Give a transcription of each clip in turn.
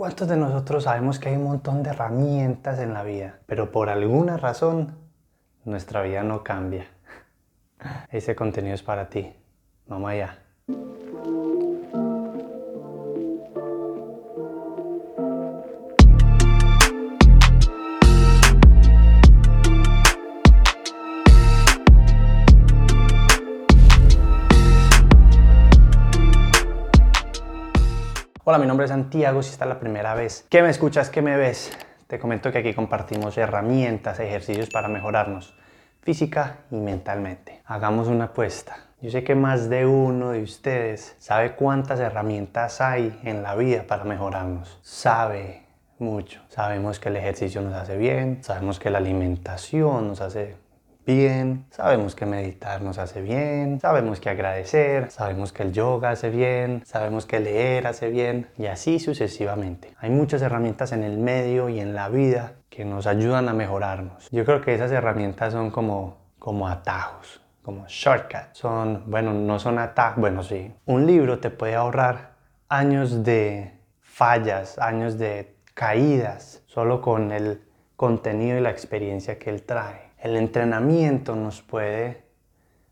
¿Cuántos de nosotros sabemos que hay un montón de herramientas en la vida, pero por alguna razón nuestra vida no cambia? Ese contenido es para ti. Vamos allá. Hola, mi nombre es Santiago. Si esta es la primera vez que me escuchas, que me ves, te comento que aquí compartimos herramientas, ejercicios para mejorarnos física y mentalmente. Hagamos una apuesta. Yo sé que más de uno de ustedes sabe cuántas herramientas hay en la vida para mejorarnos. Sabe mucho. Sabemos que el ejercicio nos hace bien, sabemos que la alimentación nos hace bien, sabemos que meditar nos hace bien, sabemos que agradecer, sabemos que el yoga hace bien, sabemos que leer hace bien y así sucesivamente. Hay muchas herramientas en el medio y en la vida que nos ayudan a mejorarnos. Yo creo que esas herramientas son como, como atajos, como shortcuts. Son, bueno, no son atajos, bueno, sí. Un libro te puede ahorrar años de fallas, años de caídas, solo con el contenido y la experiencia que él trae. El entrenamiento nos puede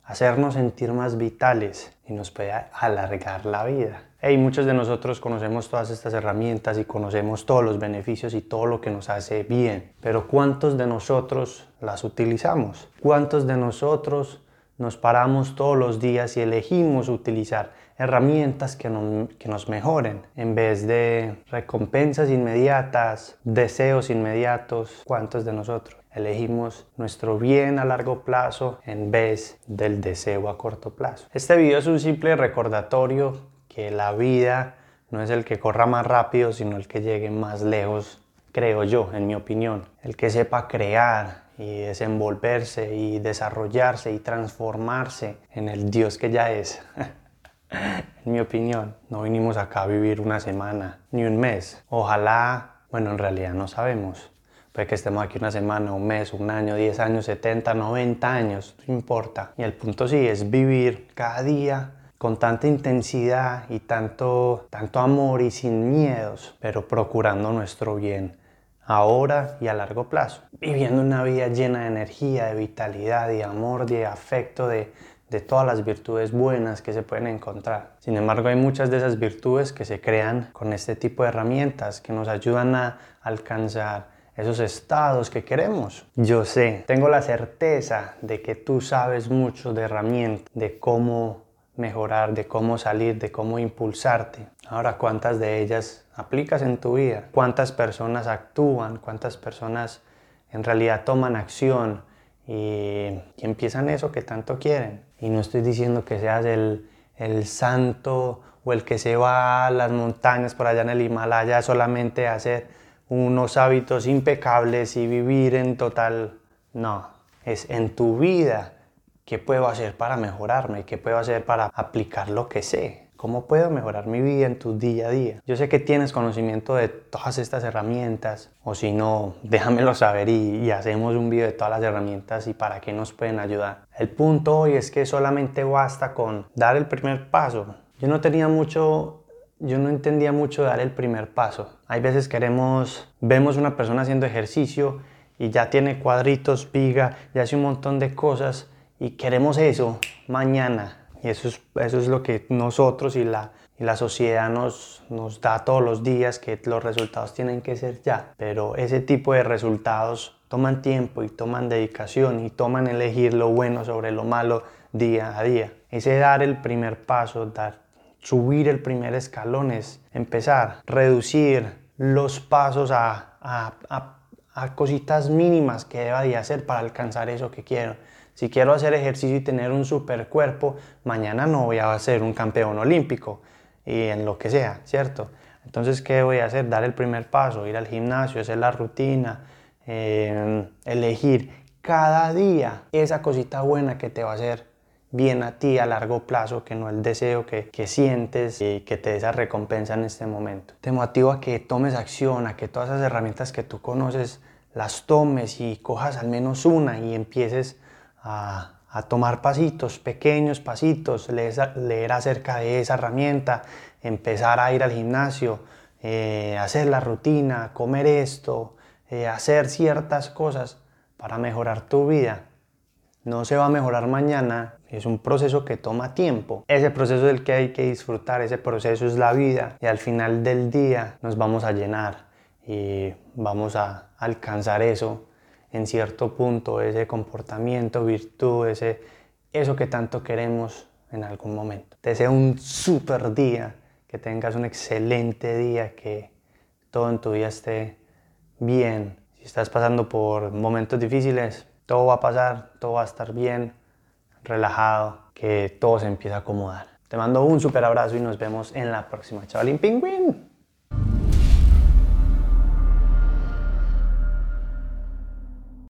hacernos sentir más vitales y nos puede alargar la vida. Muchos de nosotros conocemos todas estas herramientas y conocemos todos los beneficios y todo lo que nos hace bien, pero ¿cuántos de nosotros las utilizamos? ¿Cuántos de nosotros nos paramos todos los días y elegimos utilizar herramientas que, que, nos mejoren en vez de recompensas inmediatas, deseos inmediatos. ¿Cuántos de nosotros? Elegimos nuestro bien a largo plazo en vez del deseo a corto plazo. Este video es un simple recordatorio que la vida no es el que corra más rápido, sino el que llegue más lejos, creo yo, en mi opinión. El que sepa crear y desenvolverse y desarrollarse y transformarse en el Dios que ya es. en mi opinión, no vinimos acá a vivir una semana ni un mes. Ojalá, bueno, en realidad no sabemos, Puede que estemos aquí una semana, un mes, un año, 10 años, 70, 90 años, no importa. Y el punto sí es vivir cada día con tanta intensidad y tanto, tanto amor y sin miedos, pero procurando nuestro bien ahora y a largo plazo. Viviendo una vida llena de energía, de vitalidad, de amor, de afecto, de, de todas las virtudes buenas que se pueden encontrar. Sin embargo, hay muchas de esas virtudes que se crean con este tipo de herramientas que nos ayudan a alcanzar esos estados que queremos. Yo sé, tengo la certeza de que tú sabes mucho de herramientas, de cómo mejorar, de cómo salir, de cómo impulsarte. Ahora, ¿cuántas de ellas aplicas en tu vida? ¿Cuántas personas actúan? ¿Cuántas personas en realidad toman acción y, empiezan eso que tanto quieren? Y no estoy diciendo que seas el, el santo o el que se va a las montañas por allá en el Himalaya solamente a hacer unos hábitos impecables y vivir en total... No, es en tu vida qué puedo hacer para mejorarme, qué puedo hacer para aplicar lo que sé. ¿Cómo puedo mejorar mi vida en tu día a día? Yo sé que tienes conocimiento de todas estas herramientas, o si no, déjamelo saber y, y, hacemos un video de todas las herramientas y para qué nos pueden ayudar. El punto hoy es que solamente basta con dar el primer paso. Yo no tenía mucho yo no entendía mucho dar el primer paso. Hay veces queremos, vemos una persona haciendo ejercicio y ya tiene cuadritos, piga, ya hace un montón de cosas y queremos eso mañana. Y eso es, eso es lo que nosotros y la, y la sociedad nos, nos da todos los días, que los resultados tienen que ser ya. Pero ese tipo de resultados toman tiempo y toman dedicación y toman elegir lo bueno sobre lo malo día a día. Ese dar el primer paso, dar subir el primer escalón es empezar, reducir los pasos a, a, a, cositas mínimas que deba de hacer para alcanzar eso que quiero. Si quiero hacer ejercicio y tener un super cuerpo, mañana no voy a ser un campeón olímpico y en lo que sea, ¿cierto? Entonces, ¿qué voy a hacer? Dar el primer paso, ir al gimnasio, hacer la rutina, eh, elegir cada día esa cosita buena que te va a hacer bien a ti a largo plazo, que no el deseo que, que sientes y que te dé esa recompensa en este momento. Te motivo a que tomes acción, a que todas esas herramientas que tú conoces las tomes y cojas al menos una y empieces a, a tomar pasitos, pequeños pasitos, leer, leer acerca de esa herramienta, empezar a ir al gimnasio, eh, hacer la rutina, comer esto, eh, hacer ciertas cosas para mejorar tu vida. No se va a mejorar mañana, es un proceso que toma tiempo. Ese proceso es el que hay que disfrutar, ese proceso es la vida y al final del día nos vamos a llenar y vamos a alcanzar eso en cierto punto, ese comportamiento, virtud, ese, eso que tanto queremos en algún momento. Te deseo un super día, que tengas un excelente día, que todo en tu vida esté bien. Si estás pasando por momentos difíciles, todo va a pasar, todo va a estar bien, relajado, que todo se empieza a acomodar. Te mando un super abrazo y nos vemos en la próxima. Chavalín Pingüín.